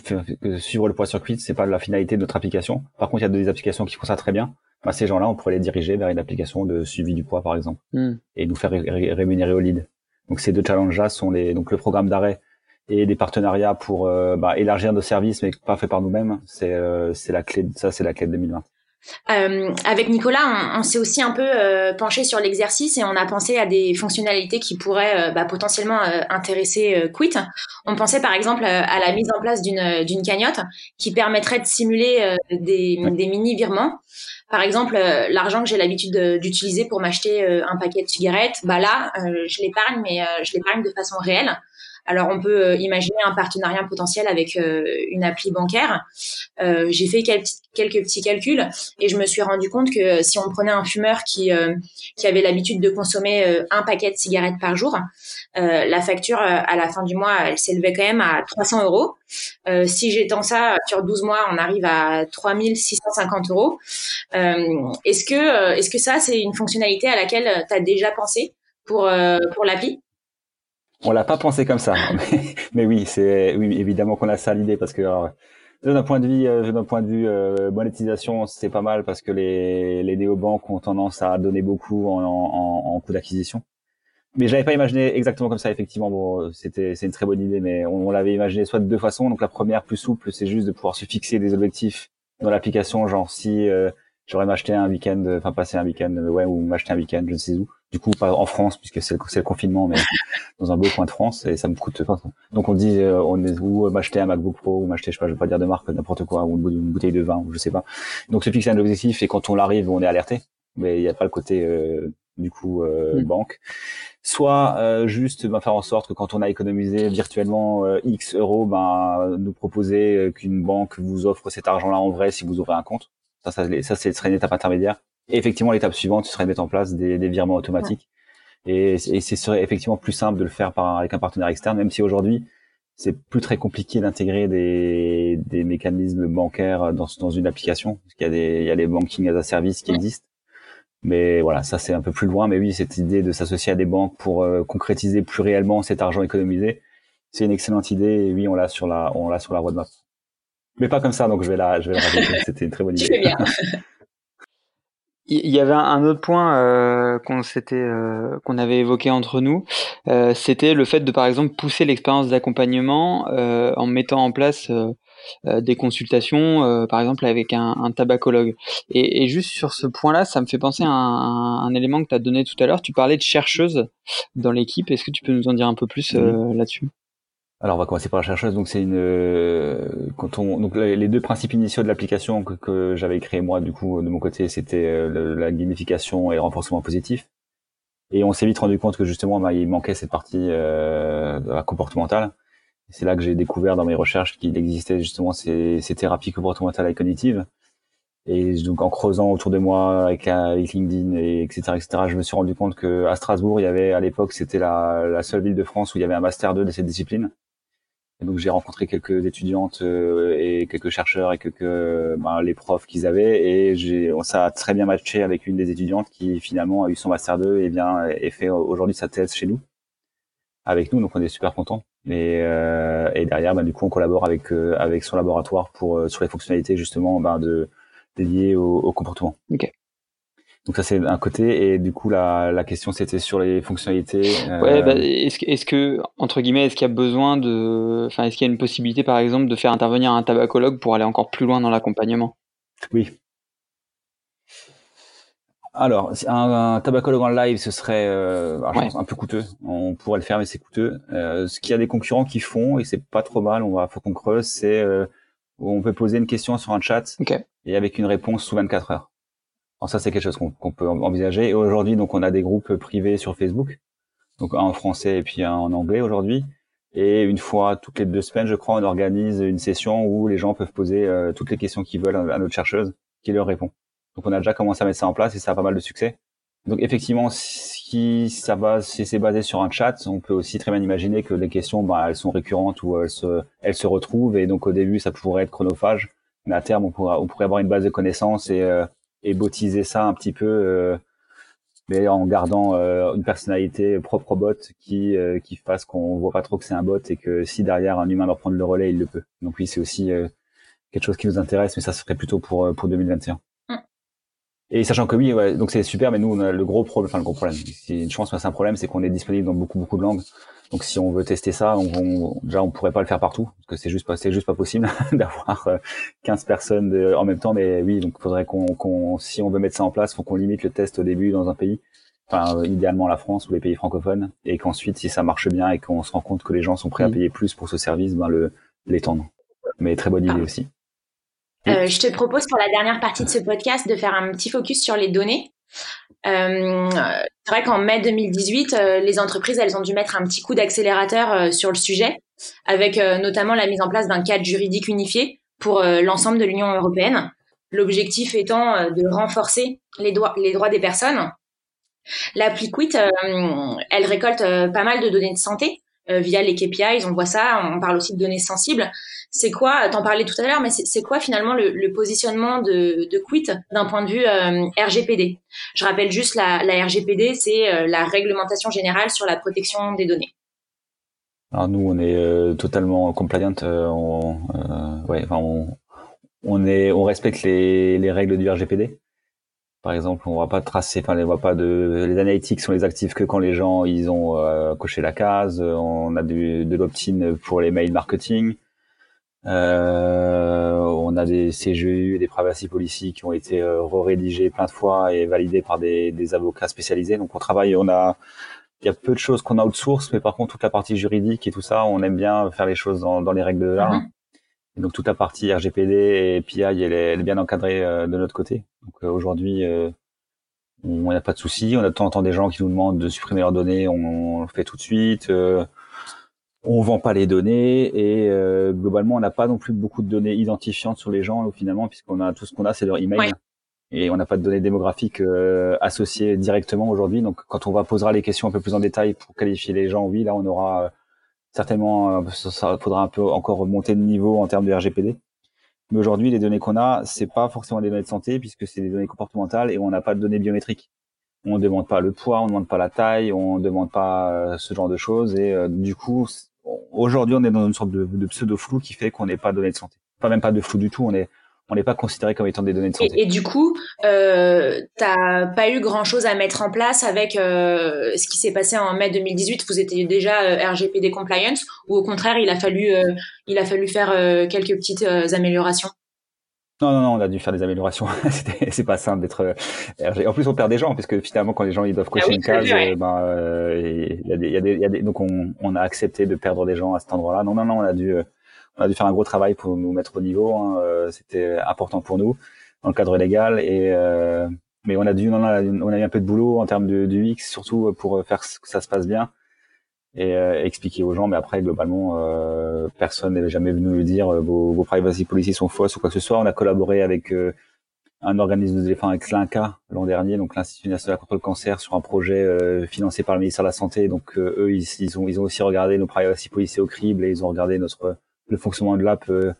suivre le poids sur Quit, c'est pas la finalité de notre application. Par contre, il y a des applications qui font ça très bien. Bah, ces gens-là, on pourrait les diriger vers une application de suivi du poids, par exemple, hmm. et nous faire rémunérer au lead. Donc ces deux challenges-là sont les, donc le programme d'arrêt et des partenariats pour euh, bah, élargir nos services, mais pas fait par nous-mêmes. C'est euh, c'est la clé. Ça, c'est la clé de 2020. Euh, avec Nicolas, on, s'est aussi un peu euh, penché sur l'exercice et on a pensé à des fonctionnalités qui pourraient euh, bah, potentiellement intéresser Quit. On pensait par exemple à la mise en place d'une cagnotte qui permettrait de simuler des, des mini virements. Par exemple, l'argent que j'ai l'habitude d'utiliser pour m'acheter un paquet de cigarettes, bah là, je l'épargne, mais je l'épargne de façon réelle. Alors on peut euh, imaginer un partenariat potentiel avec euh, une appli bancaire. Euh, j'ai fait quelques, petits calculs et je me suis rendu compte que si on prenait un fumeur qui, qui avait l'habitude de consommer un paquet de cigarettes par jour, la facture à la fin du mois, elle s'élevait quand même à 300 euros. si j'étends ça sur 12 mois, on arrive à 3650 euros. est-ce que, est-ce que ça, c'est une fonctionnalité à laquelle tu as déjà pensé pour, pour l'appli? On l'a pas pensé comme ça, mais, oui, c'est oui évidemment qu'on a ça l'idée parce que d'un point de vue euh, d'un point de vue euh, monétisation, c'est pas mal parce que les les néobanques ont tendance à donner beaucoup en, en, en coût d'acquisition. mais j'avais pas imaginé exactement comme ça effectivement. Bon c'était c'est une très bonne idée mais on, l'avait imaginé soit de deux façons. Donc la première plus souple c'est juste de pouvoir se fixer des objectifs dans l'application genre si euh, j'aurais m'acheté un week-end enfin passer un week-end ouais ou m'acheter un week-end je ne sais où du coup pas en France puisque c'est le, le, confinement mais dans un beau coin de France et ça me coûte donc on dit euh, on est où m'acheter un MacBook Pro ou m'acheter je sais pas je vais pas dire de marque n'importe quoi ou une bouteille de vin ou je sais pas donc se fixer un objectif et quand on l'arrive on est alerté mais il n'y a pas le côté euh, du coup euh, mm. banque soit euh, juste ben, faire en sorte que quand on a économisé virtuellement euh, X euros, ben, nous proposer euh, qu'une banque vous offre cet argent-là en vrai si vous ouvrez un compte. Ça, ça, ça, serait une étape intermédiaire. Et effectivement, l'étape suivante, ce serait de mettre en place des, des virements automatiques. Et, et ce serait effectivement plus simple de le faire par, avec un partenaire externe, même si aujourd'hui, c'est plus très compliqué d'intégrer des, des mécanismes bancaires dans, dans une application. Parce qu'il y a des, il y a les banking as a service qui existent. Mais voilà, ça c'est un peu plus loin. Mais oui, cette idée de s'associer à des banques pour euh, concrétiser plus réellement cet argent économisé, c'est une excellente idée. Et oui, on l'a sur la, on l'a sur la roadmap. Mais pas comme ça, donc je vais la, je vais la rajouter. C'était une très bonne idée. Bien. Il y avait un autre point euh, qu'on s'était, euh, qu'on avait évoqué entre nous, euh, c'était le fait de par exemple pousser l'expérience d'accompagnement euh, en mettant en place euh, des consultations, euh, par exemple avec un, un tabacologue. Et, et, juste sur ce point-là, ça me fait penser à un, un élément que tu as donné tout à l'heure. Tu parlais de chercheuse dans l'équipe. Est-ce que tu peux nous en dire un peu plus euh, là-dessus? Alors on va commencer par la chercheuse. Donc c'est une quand on donc les deux principes initiaux de l'application que, j'avais créé moi du coup de mon côté c'était la gamification et le renforcement positif. Et on s'est vite rendu compte que justement bah, il manquait cette partie euh, comportementale. C'est là que j'ai découvert dans mes recherches qu'il existait justement ces, ces, thérapies comportementales et cognitives. Et donc en creusant autour de moi avec, LinkedIn et etc etc, je me suis rendu compte que à Strasbourg il y avait à l'époque c'était la, la, seule ville de France où il y avait un master 2 de cette discipline. Donc j'ai rencontré quelques étudiantes euh, et quelques chercheurs et quelques ben, les profs qu'ils avaient et j'ai ça a très bien matché avec une des étudiantes qui finalement a eu son master 2 et bien et fait aujourd'hui sa thèse chez nous avec nous donc on est super contents. Et, euh, et derrière, bah, du coup, on collabore avec euh, avec son laboratoire pour euh, sur les fonctionnalités justement bah, de dédiées au, au, comportement. Ok. Donc ça c'est un côté et du coup la, la question c'était sur les fonctionnalités. Euh... Ouais, bah, est-ce que, entre guillemets est-ce qu'il y a besoin de, enfin est-ce qu'il y a une possibilité par exemple de faire intervenir un tabacologue pour aller encore plus loin dans l'accompagnement? Oui, alors, un, un, tabacologue en live, ce serait euh, un peu coûteux. On pourrait le faire, mais c'est coûteux. Euh, ce qu'il y a des concurrents qui font, et c'est pas trop mal, on va, faut qu'on creuse, c'est euh, on peut poser une question sur un chat et avec une réponse sous 24 heures. Alors ça, c'est quelque chose qu'on peut envisager. Et aujourd'hui, donc, on a des groupes privés sur Facebook, donc un en français et puis un en anglais aujourd'hui. Et une fois toutes les deux semaines, je crois, on organise une session où les gens peuvent poser euh, toutes les questions qu'ils veulent à notre chercheuse, qui leur répond. Donc on a déjà commencé à mettre ça en place et ça a pas mal de succès. Donc effectivement, si ça va, si c'est basé sur un chat, on peut aussi très bien imaginer que les questions, bah, elles sont récurrentes ou elles se, elles se retrouvent et donc au début ça pourrait être chronophage, mais à terme on pourrait, on pourrait avoir une base de connaissances et, euh, et bottiser ça un petit peu, euh, mais en gardant euh, une personnalité propre au bot qui euh, qui fasse qu'on voit pas trop que c'est un bot et que si derrière un humain doit prendre le relais, il le peut. Donc oui, c'est aussi quelque chose qui nous intéresse, mais ça serait plutôt pour pour 2021. Et sachant que oui, ouais, donc c'est super, mais nous on a le gros problème, enfin le gros problème, c'est une chance, mais c'est un problème, c'est qu'on est disponible dans beaucoup beaucoup de langues. Donc si on veut tester ça, on, on, déjà on pourrait pas le faire partout, parce que c'est juste pas, c'est juste pas possible d'avoir 15 euh, personnes en même temps. Mais oui, donc faudrait qu'on, si on veut mettre ça en place, faut qu'on limite le test au début dans un pays, enfin euh, idéalement la France ou les pays francophones, et qu'ensuite si ça marche bien et qu'on se rend compte que les gens sont prêts à payer plus pour ce service, ben le l'étendre. Mais très bonne idée aussi. Euh, je te propose pour la dernière partie de ce podcast de faire un petit focus sur les données. Euh, c'est vrai qu'en mai 2018, euh, les entreprises, elles ont dû mettre un petit coup d'accélérateur sur le sujet, avec notamment la mise en place d'un cadre juridique unifié pour l'ensemble de l'Union européenne. L'objectif étant de renforcer les, droits, les droits des personnes. L'appli Quit, elle récolte pas mal de données de santé via les KPIs, on voit ça, on parle aussi de données sensibles c'est quoi, t'en parlais tout à l'heure, mais c'est quoi finalement le, positionnement de, de Quit d'un point de vue euh, RGPD Je rappelle juste la, RGPD, c'est euh, la réglementation générale sur la protection des données. Alors nous, on est euh, totalement compliant. on, ouais, enfin, on, on, est, on respecte les, les règles du RGPD. Par exemple, on va pas tracer, enfin, on voit pas de, les analytics sont les actifs que quand les gens ils ont euh, coché la case. On a du, de l'opt-in pour les mails marketing. Euh, on a des CGU et des privacy policy qui ont été euh, rédigés plein de fois et validés par des, des, avocats spécialisés. Donc on travaille, on a, il y a peu de choses qu'on outsource, mais par contre toute la partie juridique et tout ça, on aime bien faire les choses dans, dans les règles de l'art. Donc toute la partie RGPD et PI, elle est, elle est bien encadrée euh, de notre côté. Donc euh, aujourd'hui, euh, on n'a pas de souci. On a de temps en temps des gens qui nous demandent de supprimer leurs données, on, le fait tout de suite. on vend pas les données et globalement, on n'a pas non plus beaucoup de données identifiantes sur les gens finalement, puisqu'on a tout ce qu'on a, c'est leur email. Et on n'a pas de données démographiques associées directement aujourd'hui. Donc, quand on va posera les questions un peu plus en détail pour qualifier les gens, oui, là, on aura certainement, euh, ça, faudra un peu encore remonter de niveau en termes de RGPD. Mais aujourd'hui, les données qu'on a, c'est pas forcément des données de santé puisque c'est des données comportementales et on n'a pas de données biométriques. On ne demande pas le poids, on ne demande pas la taille, on ne demande pas euh, ce genre de choses et euh, du coup, aujourd'hui, on est dans une sorte de, pseudo flou qui fait qu'on n'est pas données de santé. Pas même pas de flou du tout, on est on n'est pas considéré comme étant des données de santé. Et, du coup, euh, t'as pas eu grand chose à mettre en place avec euh, ce qui s'est passé en mai 2018. Vous étiez déjà euh, RGPD compliance ou au contraire, il a fallu, euh, il a fallu faire euh, quelques petites améliorations? Non, non, non, on a dû faire des améliorations. c'est pas simple d'être. En plus, on perd des gens parce que finalement, quand les gens ils doivent cocher ah une case, ben, il y a des, il y a des, y a des, donc on, on a accepté de perdre des gens à cet endroit-là. Non, non, non, on a dû on a dû faire un gros travail pour nous mettre au niveau. Hein, euh, C'était important pour nous dans le cadre légal et euh, mais on a dû on a, on a eu un peu de boulot en termes de, de UX surtout pour faire que ça se passe bien et euh, expliquer aux gens mais après globalement euh, personne n'est jamais venu nous dire vos, vos privacy policies sont fausses ou quoi que ce soit on a collaboré avec un organisme de défense avec l'INCA l'an dernier donc l'Institut national contre le cancer sur un projet financé par le ministère de la santé donc eux ils, ils, ont ils ont aussi regardé nos privacy policies au crible et ils ont regardé notre le fonctionnement de l'app euh,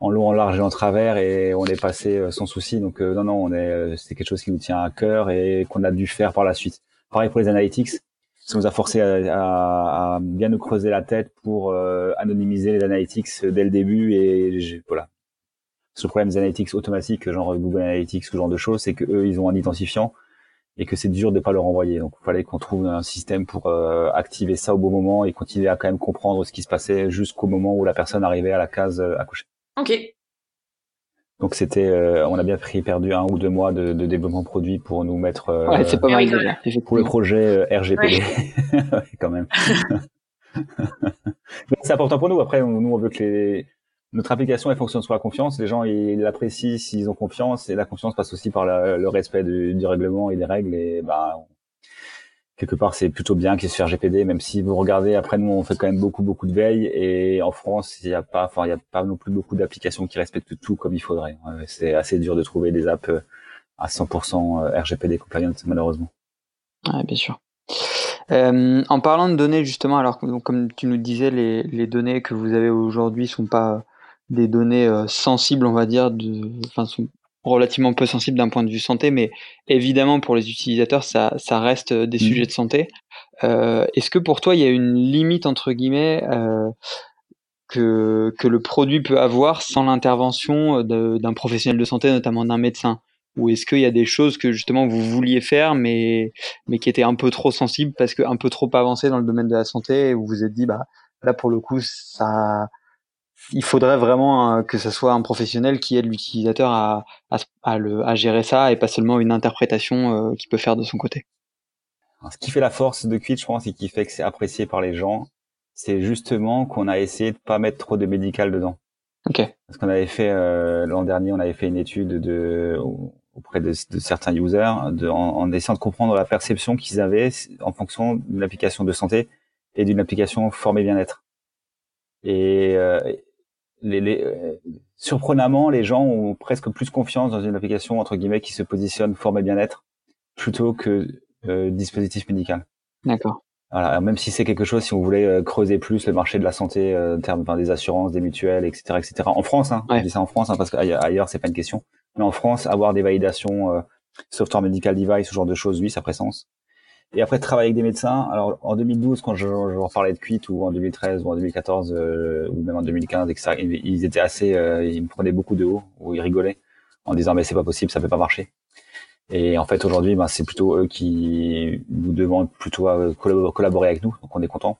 en long, en large et en travers et on est passé euh, sans souci. Donc euh, non, non, on est, c'est quelque chose qui nous tient à cœur et qu'on a dû faire par la suite. Pareil pour les analytics, ça nous a forcé à, à, bien nous creuser la tête pour anonymiser les analytics dès le début et voilà. Ce problème des analytics automatiques, genre Google Analytics, ce genre de choses, c'est que eux, ils ont un identifiant et que c'est dur de pas leur envoyer. Donc il fallait qu'on trouve un système pour euh, activer ça au bon moment et continuer à quand même comprendre ce qui se passait jusqu'au moment où la personne arrivait à la case euh, à coucher. Ok. Donc c'était, euh, on a bien pris perdu un ou deux mois de, de développement produit pour nous mettre. ouais, c'est pas mal déjà. Pour le projet RGPD, quand même. c'est important pour nous. Après, nous on veut que les notre application elle fonctionne sur la confiance. Les gens ils l'apprécient s'ils ont confiance et la confiance passe aussi par le respect du, règlement et des règles. Et bah quelque part c'est plutôt bien qu'il se fasse RGPD, même si vous regardez après nous on fait quand même beaucoup beaucoup de veille et en France il n'y a pas, enfin il y a pas non plus beaucoup d'applications qui respectent tout comme il faudrait. C'est assez dur de trouver des apps euh, à 100% euh, RGPD compliant malheureusement. Ouais, bien sûr. Euh, en parlant de données justement, alors comme tu nous disais, les, les données que vous avez aujourd'hui sont pas des données euh, sensibles, on va dire, de, enfin, sont relativement peu sensibles d'un point de vue santé, mais évidemment pour les utilisateurs, ça, ça reste euh, des mmh. sujets de santé. Euh, Est-ce que pour toi, il y a une limite entre guillemets euh, que, que le produit peut avoir sans l'intervention euh, d'un professionnel de santé, notamment d'un médecin? Ou est-ce qu'il y a des choses que justement vous vouliez faire mais mais qui étaient un peu trop sensibles parce que un peu trop avancées dans le domaine de la santé et vous vous êtes dit bah là pour le coup ça il faudrait vraiment euh, que ce soit un professionnel qui aide l'utilisateur à, à, le, à, gérer ça et pas seulement une interprétation euh, qu'il peut faire de son côté. ce qui fait la force de Quid, je pense, et qui fait que c'est apprécié par les gens, c'est justement qu'on a essayé de pas mettre trop de médical dedans. Ok. Parce qu'on avait fait euh, l'an dernier, on avait fait une étude de auprès de, de certains users, de, en, en, essayant de comprendre la perception qu'ils avaient en fonction d'une application de santé et d'une application formée bien-être. Et, euh, les, les, euh, surprenamment, les gens ont presque plus confiance dans une application entre guillemets qui se positionne forme et bien-être plutôt que euh, dispositif médical. D'accord. Voilà, même si c'est quelque chose, si on voulait euh, creuser plus le marché de la santé euh, en termes enfin, des assurances, des mutuelles, etc., etc. En France, hein, je dis ça en France hein, parce qu'ailleurs c'est pas une question. Mais en France, avoir des validations software medical device, ce genre de choses, oui, ça sens. Et après, travailler avec des médecins. Alors, en 2012, quand je, je parlais de Quit, ou en 2013, ou en 2014, euh, ou même en 2015, etc., ils étaient assez, euh, ils me prenaient beaucoup de haut, ou ils rigolaient, en disant, mais c'est pas possible, ça peut pas marcher. Et en fait, aujourd'hui, ben, c'est plutôt eux qui nous demandent plutôt à collaborer avec nous, donc on est content.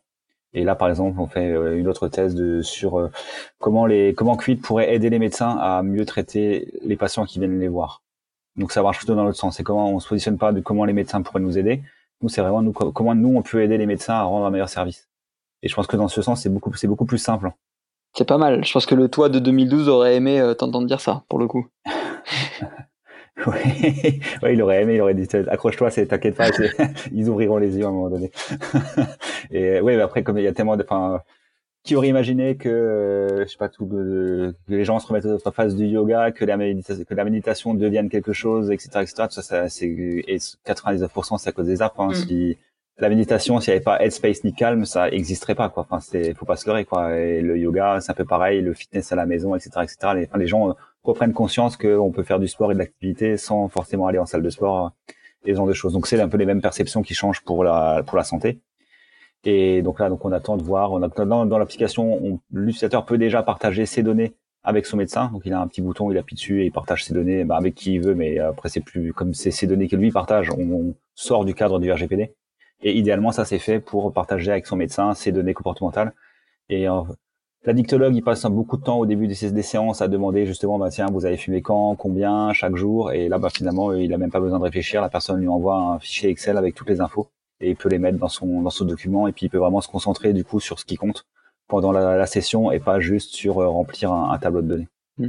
Et là, par exemple, on fait euh, une autre thèse de, sur euh, comment les comment Quid pourrait aider les médecins à mieux traiter les patients qui viennent les voir. Donc ça marche plutôt dans l'autre sens. C'est comment on se positionne pas de comment les médecins pourraient nous aider. Nous, c'est vraiment nous, comment nous on peut aider les médecins à rendre un meilleur service. Et je pense que dans ce sens, c'est beaucoup c'est beaucoup plus simple. C'est pas mal. Je pense que le toit de 2012 aurait aimé euh, t'entendre dire ça, pour le coup. oui, ouais, il aurait aimé, il aurait dit accroche-toi, c'est t'inquiète pas, ils ouvriront les yeux à un moment donné. et oui, mais après comme il y a tellement de, enfin, qui aurait imaginé que, euh, je sais pas tout, que, les gens se remettent en face du yoga, que la méditation, que la méditation devienne quelque chose, etc., etc. Tout ça, ça c'est et 99% c'est à cause des apps. Hein, mm. Si la méditation, s'il n'y avait pas Headspace ni Calm, ça existerait pas quoi. Enfin, c'est, faut pas se leurrer quoi. Et le yoga, c'est un peu pareil, le fitness à la maison, etc., etc. Les, enfin, les gens reprennent conscience qu'on peut faire du sport et de l'activité sans forcément aller en salle de sport et ce genre de choses. Donc c'est un peu les mêmes perceptions qui changent pour la pour la santé. Et donc là, donc on attend de voir. On dans, l'application, l'utilisateur peut déjà partager ses données avec son médecin. Donc il a un petit bouton, il appuie dessus et il partage ses données bah, avec qui il veut. Mais après c'est plus comme c'est ses données que lui partage, on, sort du cadre du RGPD. Et idéalement, ça c'est fait pour partager avec son médecin ses données comportementales. Et euh, L'addictologue, il passe beaucoup de temps au début des, des séances à demander justement, bah, tiens, vous avez fumé quand, combien, chaque jour, et là, bah, finalement, il a même pas besoin de réfléchir. La personne lui envoie un fichier Excel avec toutes les infos et il peut les mettre dans son dans son document et puis il peut vraiment se concentrer du coup sur ce qui compte pendant la, la session et pas juste sur euh, remplir un, tableau de données. Mmh,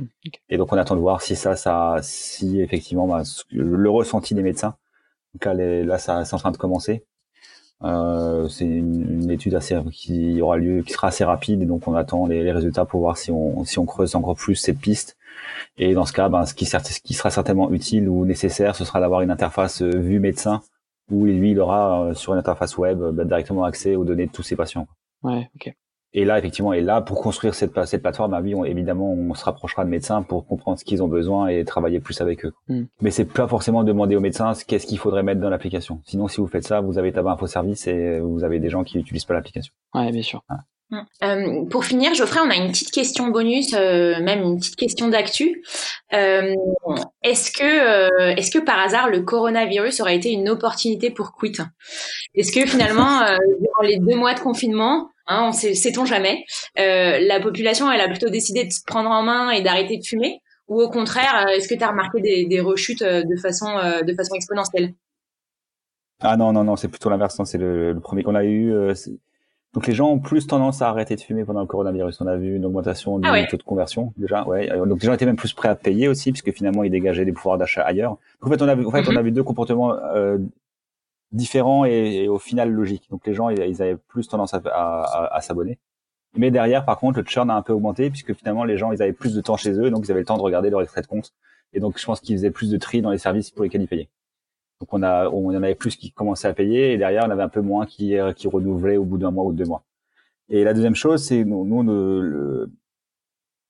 et donc on attend de voir si ça, ça, si effectivement bah, le, ressenti des médecins. Donc là, là ça, c'est en train de commencer. Euh, c'est une, une, étude assez qui aura lieu, qui sera assez rapide, et donc on attend les, les, résultats pour voir si on si on creuse encore plus cette piste. Et dans ce cas, ben, ce qui, ce qui sera certainement utile ou nécessaire, ce sera d'avoir une interface euh, vue médecin où lui il aura euh, sur une interface web ben, directement accès aux données de tous ses patients. Ouais, ok. Et là, effectivement, et là, pour construire cette, cette plateforme, bah oui, on, évidemment, on se rapprochera de médecins pour comprendre ce qu'ils ont besoin et travailler plus avec eux. Mm. Mais c'est pas forcément demander aux médecins qu'est-ce qu'il faudrait mettre dans l'application. Sinon, si vous faites ça, vous avez tabac info service et vous avez des gens qui n'utilisent pas l'application. Ouais, bien sûr. Mm. Euh, pour finir, Geoffrey, on a une petite question bonus, euh, même une petite question d'actu. Euh, est-ce que, euh, est-ce que par hasard le coronavirus aurait été une opportunité pour Quit? Est-ce que finalement, euh, durant les deux mois de confinement, Hein, on sait, sait-on jamais. Euh, la population, elle a plutôt décidé de se prendre en main et d'arrêter de fumer, ou au contraire, est-ce que tu as remarqué des, des, rechutes de façon, euh, de façon exponentielle? Ah non, non, non, c'est plutôt l'inverse. C'est le, le, premier qu'on a eu. Donc les gens ont plus tendance à arrêter de fumer pendant le coronavirus. On a vu une augmentation du ah taux de conversion déjà. Ouais. Donc les gens étaient même plus prêts à payer aussi, puisque finalement ils dégageaient des pouvoirs d'achat ailleurs. Donc, en fait, on a vu, en fait, on a vu deux comportements euh, différents et, au final logiques. Donc les gens, ils, avaient plus tendance à, à, à, s'abonner. Mais derrière, par contre, le churn a un peu augmenté puisque finalement les gens, ils avaient plus de temps chez eux, donc ils avaient le temps de regarder leur extrait de compte. Et donc je pense qu'ils faisaient plus de tri dans les services pour lesquels ils payaient. Donc on a, on en avait plus qui commençaient à payer et derrière on avait un peu moins qui, qui renouvelaient au bout d'un mois ou deux mois. Et la deuxième chose, c'est nous, nous le,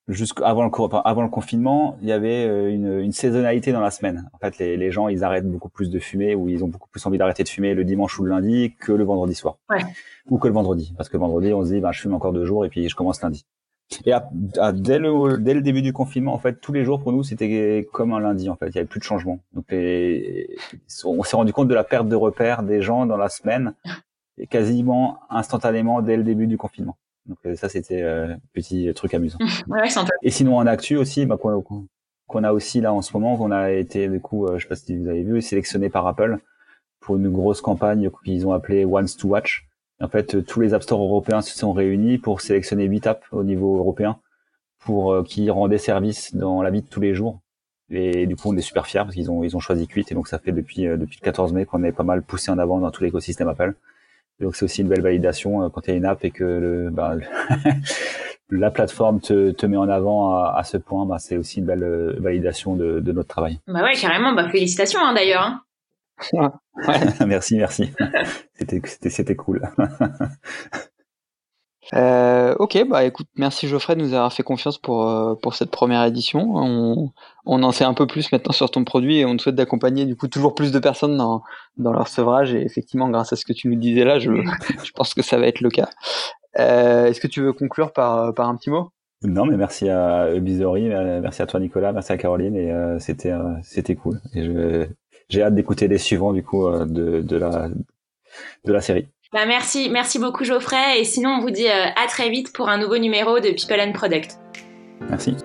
jusqu'avant le, avant le confinement, il y avait euh, une, une, saisonnalité dans la semaine. En fait, les, les, gens, ils arrêtent beaucoup plus de fumer ou ils ont beaucoup plus envie d'arrêter de fumer le dimanche ou le lundi que le vendredi soir. Ouais. Ou que le vendredi. Parce que vendredi, on se dit, ben, je fume encore deux jours et puis je commence lundi. Et à, dès, le, dès le début du confinement, en fait, tous les jours pour nous, c'était comme un lundi. En fait, il y avait plus de changement. Donc, les, on s'est rendu compte de la perte de repères des gens dans la semaine, et quasiment instantanément dès le début du confinement. Donc euh, ça, c'était euh, petit truc amusant. ouais, et sinon, en actu aussi, bah, qu'on a aussi là en ce moment, qu'on a été du coup, euh, je sais pas si vous avez vu, sélectionné par Apple pour une grosse campagne qu'ils ont appelée Once to Watch. En fait, tous les App Store européens se sont réunis pour sélectionner 8 apps au niveau européen pour qui rendaient service dans la vie de tous les jours. Et du coup, on est super fiers parce qu'ils ont ils ont choisi Quit et donc ça fait depuis depuis le 14 mai qu'on est pas mal poussé en avant dans tout l'écosystème Apple. Donc c'est aussi une belle validation euh, quand tu as une app et que le, bah, la plateforme te, te, met en avant à, à ce point, bah, c'est aussi une belle euh, validation de, de, notre travail. Bah ouais, carrément. Bah félicitations hein, d'ailleurs. Hein. merci, merci. C'était cool. Euh, ok, bah écoute, merci Geoffrey de nous avoir fait confiance pour, euh, pour cette première édition. On, on en sait un peu plus maintenant sur ton produit et on te souhaite d'accompagner du coup toujours plus de personnes dans, dans leur sevrage. Et effectivement, grâce à ce que tu nous disais là, je, je pense que ça va être le cas. Euh, Est-ce que tu veux conclure par, par un petit mot? Non, mais merci à Bizori, merci à toi Nicolas, merci à Caroline et c'était c'était cool. Et je, j'ai hâte d'écouter les suivants du coup de, de la de la série. Bah merci, merci beaucoup Geoffrey. Et sinon, on vous dit à très vite pour un nouveau numéro de People and Product. Merci.